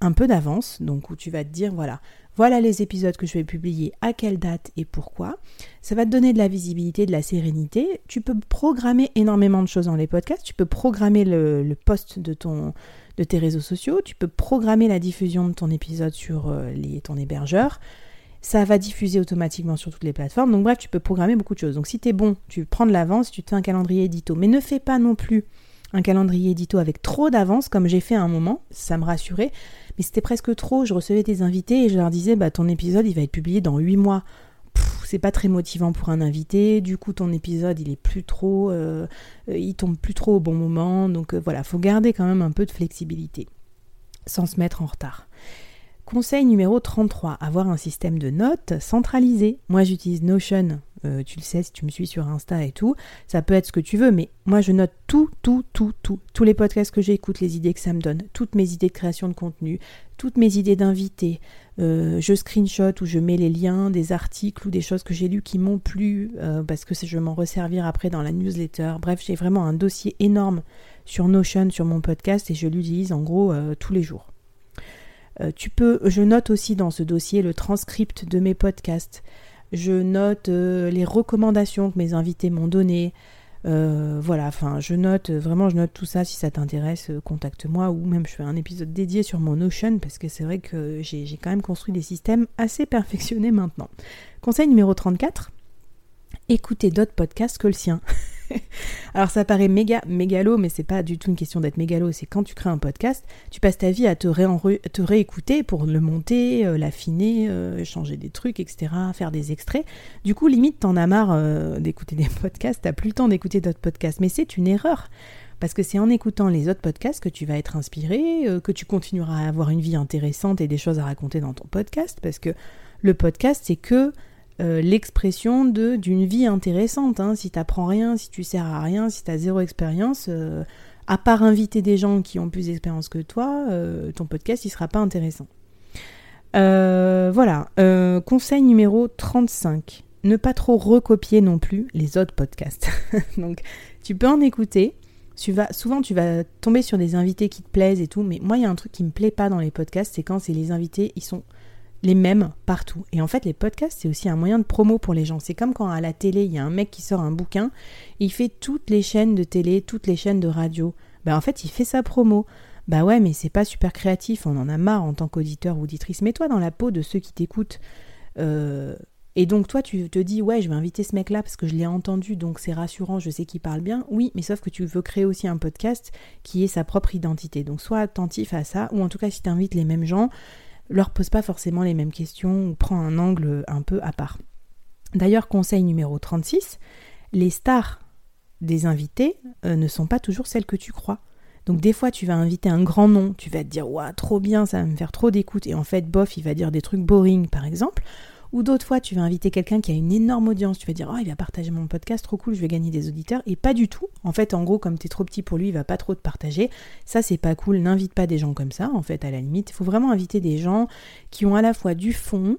un peu d'avance, donc où tu vas te dire voilà, voilà les épisodes que je vais publier, à quelle date et pourquoi. Ça va te donner de la visibilité, de la sérénité. Tu peux programmer énormément de choses dans les podcasts. Tu peux programmer le, post de, ton, de tes réseaux sociaux. Tu peux programmer la diffusion de ton épisode sur euh, les, ton hébergeur. Ça va diffuser automatiquement sur toutes les plateformes. Donc bref, tu peux programmer beaucoup de choses. Donc si tu es bon, tu prends de l'avance, tu te fais un calendrier édito. Mais ne fais pas non plus un calendrier édito avec trop d'avance, comme j'ai fait à un moment, ça me rassurait, mais c'était presque trop. Je recevais des invités et je leur disais, bah ton épisode il va être publié dans 8 mois. C'est pas très motivant pour un invité, du coup ton épisode il est plus trop, euh, il tombe plus trop au bon moment, donc euh, voilà, faut garder quand même un peu de flexibilité, sans se mettre en retard. Conseil numéro 33, avoir un système de notes centralisé. Moi j'utilise Notion, euh, tu le sais si tu me suis sur Insta et tout, ça peut être ce que tu veux, mais moi je note tout, tout, tout, tout, tous les podcasts que j'écoute, les idées que ça me donne, toutes mes idées de création de contenu, toutes mes idées d'invités, euh, je screenshot ou je mets les liens des articles ou des choses que j'ai lues qui m'ont plu, euh, parce que je vais m'en resservir après dans la newsletter. Bref, j'ai vraiment un dossier énorme sur Notion, sur mon podcast, et je l'utilise en gros tous les jours. Tu peux, je note aussi dans ce dossier le transcript de mes podcasts. Je note euh, les recommandations que mes invités m'ont données. Euh, voilà, enfin, je note vraiment, je note tout ça. Si ça t'intéresse, contacte-moi ou même je fais un épisode dédié sur mon Notion parce que c'est vrai que j'ai quand même construit des systèmes assez perfectionnés maintenant. Conseil numéro 34 écouter d'autres podcasts que le sien. Alors ça paraît méga mégalo, mais c'est pas du tout une question d'être mégalo, c'est quand tu crées un podcast, tu passes ta vie à te, te réécouter pour le monter, euh, l'affiner, euh, changer des trucs, etc., faire des extraits. Du coup, limite, t'en as marre euh, d'écouter des podcasts, t'as plus le temps d'écouter d'autres podcasts, mais c'est une erreur. Parce que c'est en écoutant les autres podcasts que tu vas être inspiré, que tu continueras à avoir une vie intéressante et des choses à raconter dans ton podcast, parce que le podcast, c'est que euh, l'expression de d'une vie intéressante. Hein. Si t'apprends rien, si tu sers à rien, si t'as zéro expérience, euh, à part inviter des gens qui ont plus d'expérience que toi, euh, ton podcast il sera pas intéressant. voilà. conseil numéro 35. Ne pas trop recopier non plus les autres podcasts. Donc tu peux en écouter. Souvent tu vas tomber sur des invités qui te plaisent et tout, mais moi il y a un truc qui me plaît pas dans les podcasts, c'est quand c'est les invités, ils sont les mêmes partout. Et en fait, les podcasts, c'est aussi un moyen de promo pour les gens. C'est comme quand à la télé, il y a un mec qui sort un bouquin, il fait toutes les chaînes de télé, toutes les chaînes de radio. Ben en fait, il fait sa promo. Bah ouais, mais c'est pas super créatif, on en a marre en tant qu'auditeur ou auditrice. Mets-toi dans la peau de ceux qui t'écoutent. Euh, et donc toi, tu te dis, ouais, je vais inviter ce mec-là parce que je l'ai entendu, donc c'est rassurant, je sais qu'il parle bien. Oui, mais sauf que tu veux créer aussi un podcast qui ait sa propre identité. Donc sois attentif à ça, ou en tout cas, si tu invites les mêmes gens, leur pose pas forcément les mêmes questions ou prends un angle un peu à part. D'ailleurs, conseil numéro 36, les stars des invités euh, ne sont pas toujours celles que tu crois. Donc des fois, tu vas inviter un grand nom, tu vas te dire waouh, trop bien, ça va me faire trop d'écoute et en fait, bof, il va dire des trucs boring par exemple. Ou d'autres fois, tu vas inviter quelqu'un qui a une énorme audience, tu vas dire oh, il va partager mon podcast, trop cool, je vais gagner des auditeurs et pas du tout. En fait, en gros, comme tu es trop petit pour lui, il va pas trop te partager. Ça, c'est pas cool, n'invite pas des gens comme ça en fait à la limite. Il faut vraiment inviter des gens qui ont à la fois du fond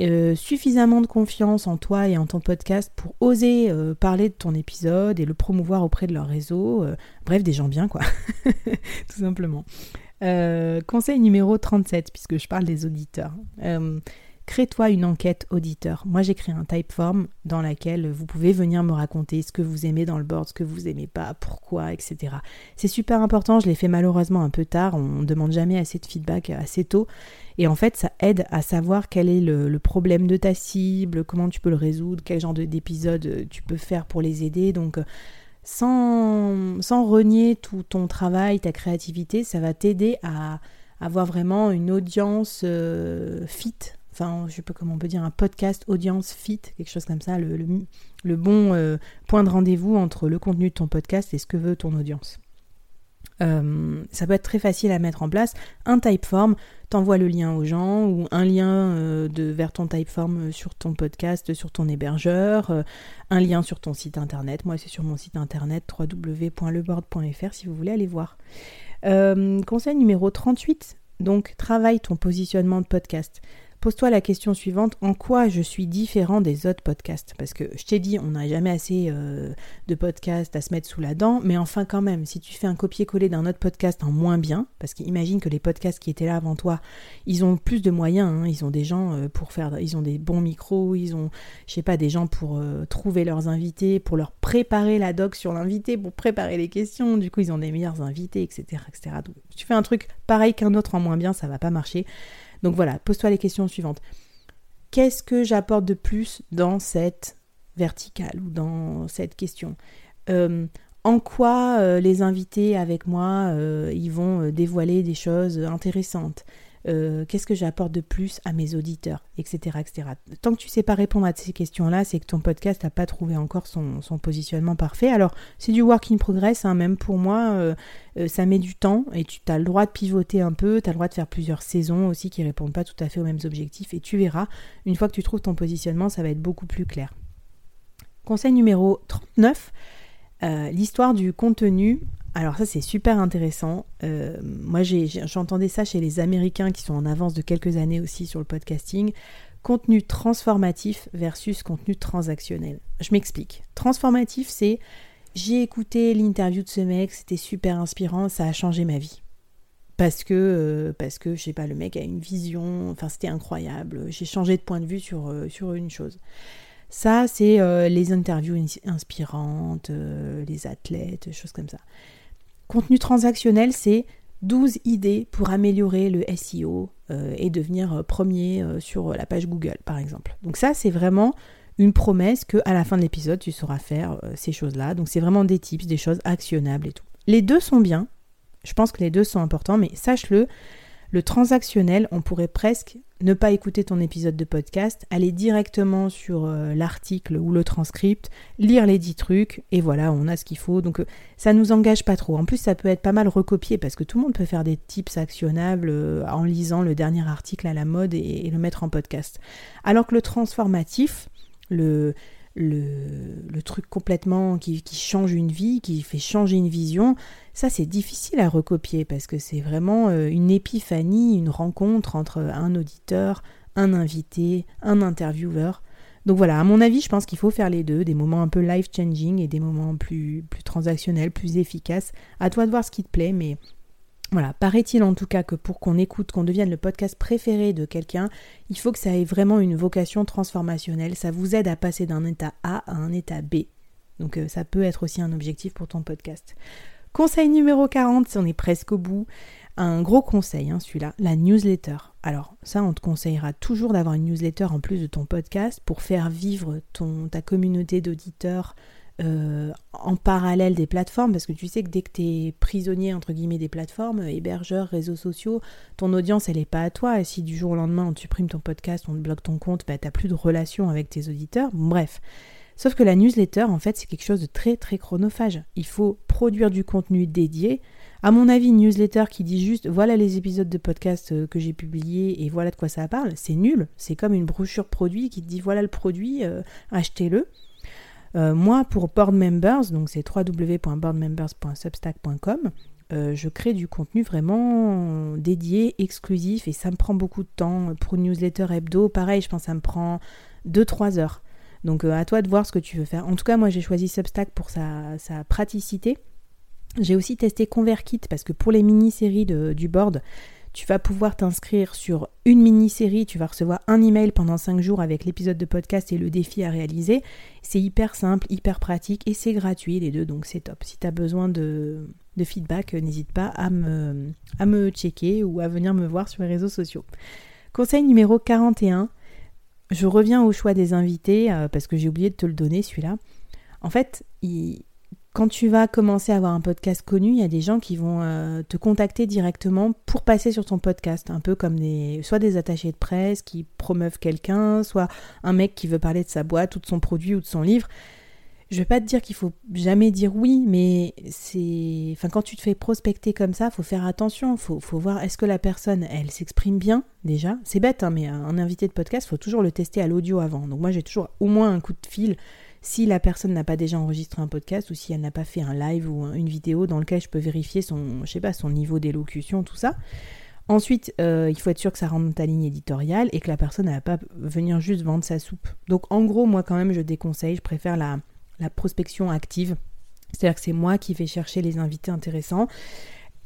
euh, suffisamment de confiance en toi et en ton podcast pour oser euh, parler de ton épisode et le promouvoir auprès de leur réseau. Euh, bref, des gens bien, quoi. Tout simplement. conseil numéro 37, puisque je parle des auditeurs. Crée-toi une enquête auditeur. Moi, j'ai créé un typeform dans laquelle vous pouvez venir me raconter ce que vous aimez dans le board, ce que vous aimez pas, pourquoi, etc. C'est super important. Je l'ai fait malheureusement un peu tard. On ne demande jamais assez de feedback assez tôt. Et en fait, ça aide à savoir quel est le, problème de ta cible, comment tu peux le résoudre, quel genre d'épisode euh, tu peux faire pour les aider. Donc, euh, sans, renier tout ton travail, ta créativité, ça va t'aider à avoir vraiment une audience euh, fit enfin je sais pas comment on peut dire, un podcast audience fit, quelque chose comme ça, le, bon euh, point de rendez-vous entre le contenu de ton podcast et ce que veut ton audience. Euh, ça peut être très facile à mettre en place. Un typeform, t'envoies le lien aux gens ou un lien euh, de, vers ton typeform sur ton podcast, sur ton hébergeur, un lien sur ton site internet. Moi, c'est sur mon site internet www.leboard.fr si vous voulez aller voir. conseil numéro 38, donc travaille ton positionnement de podcast. Pose-toi la question suivante, en quoi je suis différent des autres podcasts? Parce que je t'ai dit, on n'a jamais assez euh, de podcasts à se mettre sous la dent, mais enfin quand même, si tu fais un copier-coller d'un autre podcast en moins bien, parce qu'imagine que les podcasts qui étaient là avant toi, ils ont plus de moyens, hein. ils ont des gens euh, pour faire, ils ont des bons micros, ils ont, je sais pas, des gens pour euh, trouver leurs invités, pour leur préparer la doc sur l'invité, pour préparer les questions, du coup ils ont des meilleurs invités, etc. etc. Tu fais un truc pareil qu'un autre en moins bien, ça va pas marcher. Donc voilà, pose-toi les questions suivantes. Qu'est-ce que j'apporte de plus dans cette verticale ou dans cette question euh, En quoi euh, les invités avec moi, euh, ils vont dévoiler des choses intéressantes? Euh, qu'est-ce que j'apporte de plus à mes auditeurs, etc., etc. Tant que tu sais pas répondre à ces questions-là, c'est que ton podcast n'a pas trouvé encore son, positionnement parfait. Alors, c'est du work in progress, hein, même pour moi, euh, euh, ça met du temps et tu as le droit de pivoter un peu, tu as le droit de faire plusieurs saisons aussi qui répondent pas tout à fait aux mêmes objectifs et tu verras, une fois que tu trouves ton positionnement, ça va être beaucoup plus clair. Conseil numéro 39, l'histoire du contenu alors ça c'est super intéressant. Euh, moi j'entendais ça chez les Américains qui sont en avance de quelques années aussi sur le podcasting. Contenu transformatif versus contenu transactionnel. Je m'explique. Transformatif c'est j'ai écouté l'interview de ce mec, c'était super inspirant, ça a changé ma vie. Parce que, euh, parce que je sais pas, le mec a une vision, enfin c'était incroyable, j'ai changé de point de vue sur, euh, sur une chose. Ça, c'est les interviews inspirantes, les athlètes, choses comme ça. Contenu transactionnel, c'est 12 idées pour améliorer le SEO euh, et devenir euh, premier euh, sur la page Google, par exemple. Donc ça, c'est vraiment une promesse que à la fin de l'épisode, tu sauras faire ces choses-là. Donc c'est vraiment des tips, des choses actionnables et tout. Les deux sont bien. Je pense que les deux sont importants, mais sache-le, le transactionnel, on pourrait presque ne pas écouter ton épisode de podcast, aller directement sur euh, l'article ou le transcript, lire les 10 trucs, et voilà, on a ce qu'il faut. Donc euh, ça nous engage pas trop. En plus, ça peut être pas mal recopié parce que tout le monde peut faire des tips actionnables euh, en lisant le dernier article à la mode et, le mettre en podcast. Alors que le transformatif, le, le, truc complètement qui, change une vie, qui fait changer une vision, ça c'est difficile à recopier parce que c'est vraiment euh, une épiphanie, une rencontre entre un auditeur, un invité, un intervieweur. Donc voilà, à mon avis, je pense qu'il faut faire les deux, des moments un peu life-changing et des moments plus, plus transactionnels, plus efficaces. À toi de voir ce qui te plaît, mais Voilà, paraît-il en tout cas que pour qu'on écoute, qu'on devienne le podcast préféré de quelqu'un, il faut que ça ait vraiment une vocation transformationnelle. Ça vous aide à passer d'un état A à un état B. Donc euh, ça peut être aussi un objectif pour ton podcast. Conseil numéro 40, on est presque au bout. Un gros conseil, hein, celui-là, la newsletter. Alors ça, on te conseillera toujours d'avoir une newsletter en plus de ton podcast pour faire vivre ton, ta communauté d'auditeurs euh, en parallèle des plateformes, parce que tu sais que dès que tu es prisonnier, entre guillemets, des plateformes, hébergeurs, réseaux sociaux, ton audience, elle n'est pas à toi. Et si du jour au lendemain, on supprime ton podcast, on bloque ton compte, bah, tu n'as plus de relation avec tes auditeurs. Bref. Sauf que la newsletter, en fait, c'est quelque chose de très, très chronophage. Il faut produire du contenu dédié. À mon avis, une newsletter qui dit juste voilà les épisodes de podcast euh, que j'ai publiés et voilà de quoi ça parle, c'est nul. C'est comme une brochure produit qui te dit voilà le produit, euh, achetez-le. Euh, moi, pour Board Members, donc c'est www.boardmembers.substack.com, euh, je crée du contenu vraiment dédié, exclusif, et ça me prend beaucoup de temps. Pour une newsletter hebdo, pareil, je pense que ça me prend 2-3 heures. Donc euh, à toi de voir ce que tu veux faire. En tout cas, moi j'ai choisi Substack pour sa, sa praticité. J'ai aussi testé ConvertKit parce que pour les mini-séries du board, tu vas pouvoir t'inscrire sur une mini-série, tu vas recevoir un email pendant 5 jours avec l'épisode de podcast et le défi à réaliser. C'est hyper simple, hyper pratique et c'est gratuit les deux, donc c'est top. Si tu as besoin de, feedback, euh, n'hésite pas à me, à me checker ou à venir me voir sur les réseaux sociaux. Conseil numéro 41, je reviens au choix des invités euh, parce que j'ai oublié de te le donner celui-là. En fait, il, quand tu vas commencer à avoir un podcast connu, il y a des gens qui vont euh, te contacter directement pour passer sur ton podcast, un peu comme des, soit des attachés de presse qui promeuvent quelqu'un, soit un mec qui veut parler de sa boîte ou de son produit ou de son livre. Je vais pas te dire qu'il faut jamais dire oui, mais c'est, quand tu te fais prospecter comme ça, faut faire attention, faut, faut voir est-ce que la personne, elle s'exprime bien déjà? C'est bête, hein, mais un invité de podcast, faut toujours le tester à l'audio avant. Donc moi j'ai toujours au moins un coup de fil si la personne n'a pas déjà enregistré un podcast ou si elle n'a pas fait un live ou une vidéo dans lequel je peux vérifier son, je sais pas, son niveau d'élocution, tout ça. Ensuite, euh, il faut être sûr que ça rentre dans ta ligne éditoriale et que la personne n'a pas venir juste vendre sa soupe. Donc en gros, moi quand même, je déconseille, je préfère la, la prospection active. C'est-à-dire que c'est moi qui vais chercher les invités intéressants.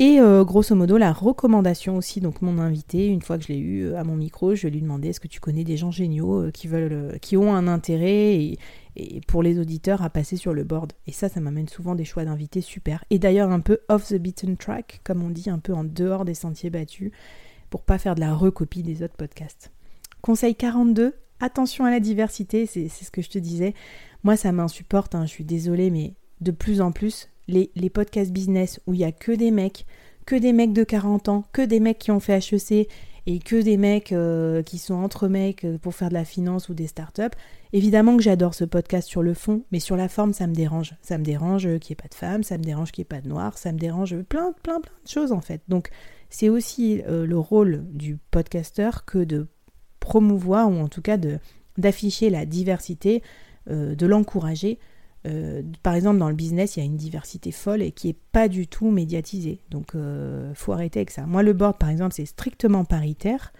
Et euh, grosso modo, la recommandation aussi, donc mon invité, une fois que je l'ai eu euh, à mon micro, je lui demander est-ce que tu connais des gens géniaux qui veulent, qui ont un intérêt et, et pour les auditeurs à passer sur le board? Et ça, ça m'amène souvent des choix d'invités super. Et d'ailleurs un peu off the beaten track, comme on dit, un peu en dehors des sentiers battus, pour pas faire de la recopie des autres podcasts. Conseil 42, attention à la diversité, c'est ce que je te disais. Moi, ça m'insupporte, hein, je suis désolée, mais de plus en plus, les, podcasts business où il y a que des mecs, que des mecs de 40 ans, que des mecs qui ont fait HEC et que des mecs euh, qui sont entre mecs euh, pour faire de la finance ou des startups. Évidemment que j'adore ce podcast sur le fond, mais sur la forme, ça me dérange. Ça me dérange qu'il n'y ait pas de femmes, ça me dérange qu'il n'y ait pas de noirs, ça me dérange plein, plein, plein de choses en fait. Donc, c'est aussi euh, le rôle du podcasteur que de promouvoir ou en tout cas d'afficher la diversité, de l'encourager euh, par exemple, dans le business, il y a une diversité folle et qui est pas du tout médiatisée. Donc, euh, faut arrêter avec ça. Moi, le board, par exemple, c'est strictement paritaire.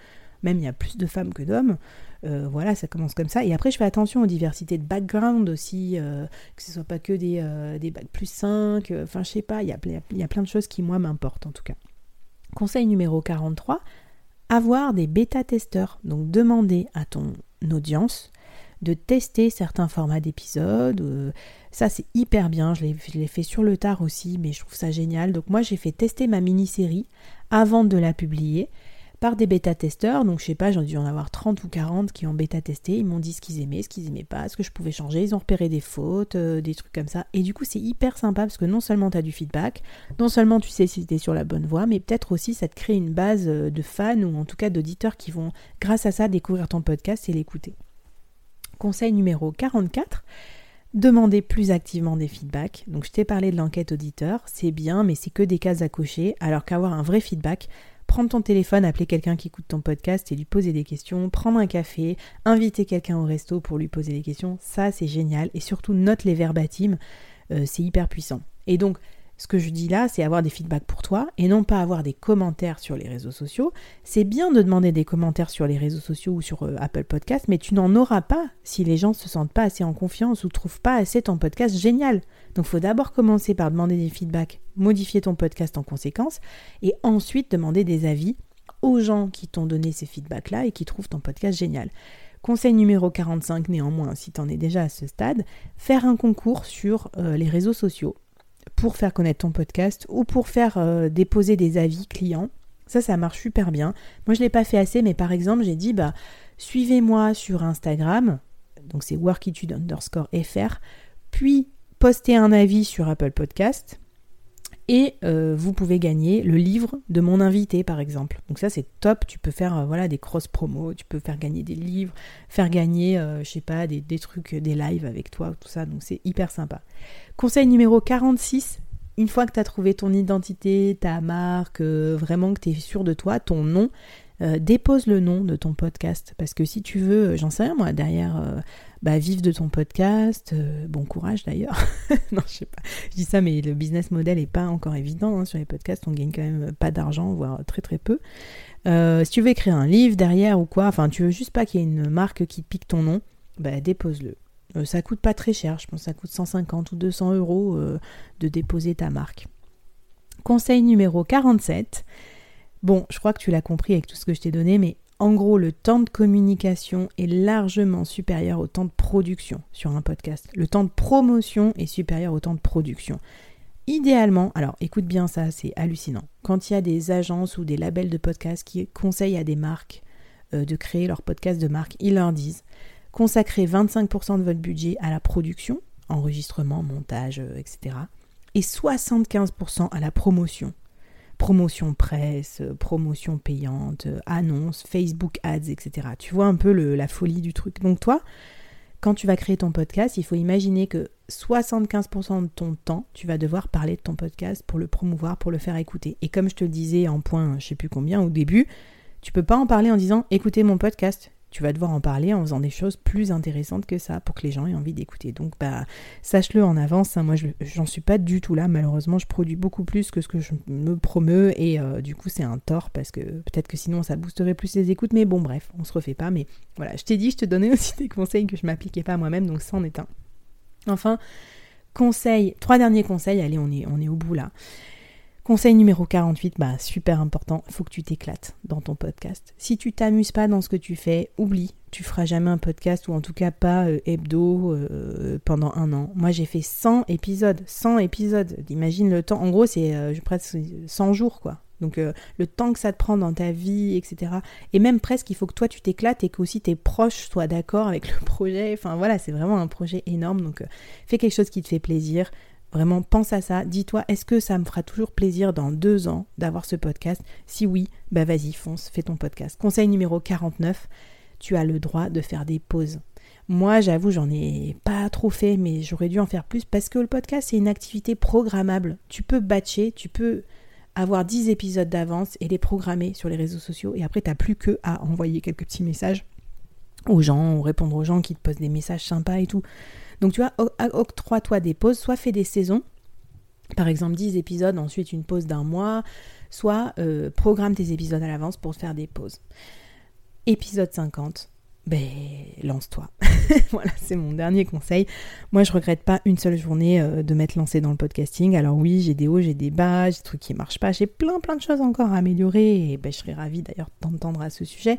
Même il y a plus de femmes que d'hommes. Euh, voilà, ça commence comme ça. Et après, je fais attention aux diversités de background aussi, que ce soit pas que des, des bacs plus 5. Enfin, je sais pas, il y, a, il y a plein de choses qui, moi, m'importent en tout cas. Conseil numéro 43, avoir des bêta-testeurs. Donc, demander à ton audience de tester certains formats d'épisodes. Euh, ça, c'est hyper bien. Je l'ai fait sur le tard aussi, mais je trouve ça génial. Donc, moi, j'ai fait tester ma mini-série avant de la publier par des bêta-testeurs. Donc, je sais pas, j'en dû en avoir 30 ou 40 qui ont bêta-testé. Ils m'ont dit ce qu'ils aimaient, ce qu'ils aimaient pas, ce que je pouvais changer. Ils ont repéré des fautes, euh, des trucs comme ça. Et du coup, c'est hyper sympa parce que non seulement tu as du feedback, non seulement tu sais si tu es sur la bonne voie, mais peut-être aussi ça te crée une base euh, de fans ou en tout cas d'auditeurs qui vont, grâce à ça, découvrir ton podcast et l'écouter. Conseil numéro 44, demandez plus activement des feedbacks. Donc je t'ai parlé de l'enquête auditeur, c'est bien, mais c'est que des cases à cocher, alors qu'avoir un vrai feedback, prendre ton téléphone, appeler quelqu'un qui écoute ton podcast et lui poser des questions, prendre un café, inviter quelqu'un au resto pour lui poser des questions, ça c'est génial. Et surtout note les verbatims, euh, c'est hyper puissant. Et donc ce que je dis là, c'est avoir des feedbacks pour toi et non pas avoir des commentaires sur les réseaux sociaux. C'est bien de demander des commentaires sur les réseaux sociaux ou sur euh, Apple Podcast, mais tu n'en auras pas si les gens ne se sentent pas assez en confiance ou trouvent pas assez ton podcast génial. Donc il faut d'abord commencer par demander des feedbacks, modifier ton podcast en conséquence et ensuite demander des avis aux gens qui t'ont donné ces feedbacks-là et qui trouvent ton podcast génial. Conseil numéro 45 néanmoins, si tu en es déjà à ce stade, faire un concours sur euh, les réseaux sociaux pour faire connaître ton podcast ou pour faire euh, déposer des avis clients. Ça, ça marche super bien. Moi, je ne l'ai pas fait assez, mais par exemple, j'ai dit, bah, suivez-moi sur Instagram, donc c'est workitude underscore fr, puis postez un avis sur Apple Podcast. Et euh, vous pouvez gagner le livre de mon invité, par exemple. Donc ça, c'est top. Tu peux faire euh, voilà des cross promos, tu peux faire gagner des livres, faire gagner, je sais pas, des, des, trucs, des lives avec toi, tout ça. Donc c'est hyper sympa. Conseil numéro 46, une fois que tu as trouvé ton identité, ta marque, euh, vraiment que tu es sûr de toi, ton nom, euh, dépose le nom de ton podcast. Parce que si tu veux, euh, j'en sais rien moi, derrière, bah, vivre de ton podcast, bon courage d'ailleurs. non, je sais pas. Je dis ça, mais le business model est pas encore évident. Hein. Sur les podcasts, on gagne quand même pas d'argent, voire très très peu. si tu veux écrire un livre derrière ou quoi, enfin, tu veux juste pas qu'il y ait une marque qui pique ton nom, bah, dépose-le. Euh, ça coûte pas très cher, je pense que ça coûte 150 ou 200 euros euh, de déposer ta marque. Conseil numéro 47. Bon, je crois que tu l'as compris avec tout ce que je t'ai donné, mais en gros, le temps de communication est largement supérieur au temps de production sur un podcast. Le temps de promotion est supérieur au temps de production. Idéalement, alors écoute bien ça, c'est hallucinant. Quand il y a des agences ou des labels de podcast qui conseillent à des marques euh, de créer leur podcast de marque, ils leur disent Consacrez 25% de votre budget à la production, enregistrement, montage, euh, etc. Et 75% à la promotion. Promotion presse, euh, promotion payante, euh, annonce, Facebook ads, etc. Tu vois un peu la folie du truc. Donc toi, quand tu vas créer ton podcast, il faut imaginer que 75% de ton temps, tu vas devoir parler de ton podcast pour le promouvoir, pour le faire écouter. Et comme je te le disais en point, je sais plus combien au début, tu peux pas en parler en disant écoutez mon podcast tu vas devoir en parler en faisant des choses plus intéressantes que ça pour que les gens aient envie d'écouter. Donc bah sache-le en avance, hein. moi j'en suis pas du tout là, malheureusement je produis beaucoup plus que ce que je me promeux et euh, du coup c'est un tort parce que peut-être que sinon ça boosterait plus les écoutes, mais bon bref, on se refait pas, mais voilà, je t'ai dit, je te donnais aussi des conseils que je m'appliquais pas moi-même, donc ça en est un. Enfin, conseil, trois derniers conseils, allez on est, on est au bout là. Conseil numéro 48, bah super important, il faut que tu t'éclates dans ton podcast. Si tu t'amuses pas dans ce que tu fais, oublie, tu feras jamais un podcast ou en tout cas pas euh, hebdo euh, pendant un an. Moi j'ai fait 100 épisodes, 100 épisodes. Imagine le temps, en gros c'est euh, presque 100 jours quoi. Donc le temps que ça te prend dans ta vie, etc. Et même presque, il faut que toi tu t'éclates et que aussi tes proches soient d'accord avec le projet. Enfin voilà, c'est vraiment un projet énorme. Donc fais quelque chose qui te fait plaisir. Vraiment, pense à ça. Dis-toi, est-ce que ça me fera toujours plaisir dans deux ans d'avoir ce podcast? Si oui, bah vas-y, fonce, fais ton podcast. Conseil numéro 49, tu as le droit de faire des pauses. Moi, j'avoue, j'en ai pas trop fait, mais j'aurais dû en faire plus parce que le podcast, c'est une activité programmable. Tu peux batcher, tu peux avoir 10 épisodes d'avance et les programmer sur les réseaux sociaux et après, tu plus que à envoyer quelques petits messages aux gens ou répondre aux gens qui te posent des messages sympas et tout. Donc tu vois, octroie-toi des pauses, soit fais des saisons, par exemple 10 épisodes, ensuite une pause d'un mois, soit euh, programme tes épisodes à l'avance pour faire des pauses. Épisode 50, ben lance-toi. voilà, c'est mon dernier conseil. Moi, je regrette pas une seule journée euh, de m'être lancée dans le podcasting. Alors oui, j'ai des hauts, j'ai des bas, j'ai des trucs qui marchent pas, j'ai plein plein de choses encore à améliorer et ben, je serais ravie d'ailleurs d'entendre à ce sujet.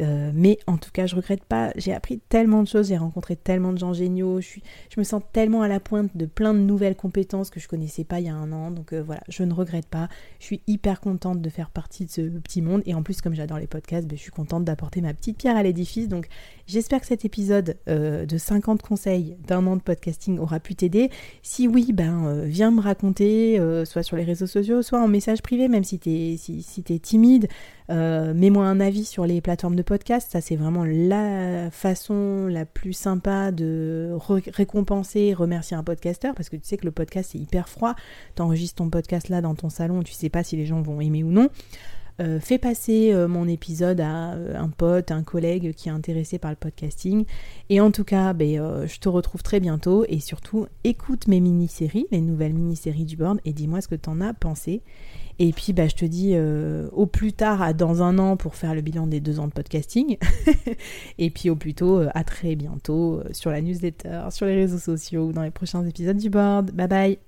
Euh, mais en tout cas, je regrette pas. J'ai appris tellement de choses, j'ai rencontré tellement de gens géniaux. Je, me sens tellement à la pointe de plein de nouvelles compétences que je connaissais pas il y a un an. Donc euh, voilà, je ne regrette pas. Je suis hyper contente de faire partie de ce petit monde. Et en plus, comme j'adore les podcasts, ben, je suis contente d'apporter ma petite pierre à l'édifice. Donc j'espère que cet épisode euh, de 50 conseils d'un an de podcasting aura pu t'aider. Si oui, ben viens me raconter, soit sur les réseaux sociaux, soit en message privé, même si tu es, timide. Euh, mets-moi un avis sur les plateformes de podcast, ça c'est vraiment la façon la plus sympa de récompenser remercier un podcasteur parce que tu sais que le podcast c'est hyper froid. Tu enregistres ton podcast là dans ton salon, tu sais pas si les gens vont aimer ou non. Euh, fais passer euh, mon épisode à un pote, un collègue qui est intéressé par le podcasting. Et en tout cas, ben, je te retrouve très bientôt et surtout écoute mes mini-séries, les nouvelles mini-séries du board et dis-moi ce que tu en as pensé. Et puis, bah, je te dis au plus tard, dans un an, pour faire le bilan des deux ans de podcasting. et puis, au plus tôt, à très bientôt sur la newsletter, sur les réseaux sociaux dans les prochains épisodes du board. Bye bye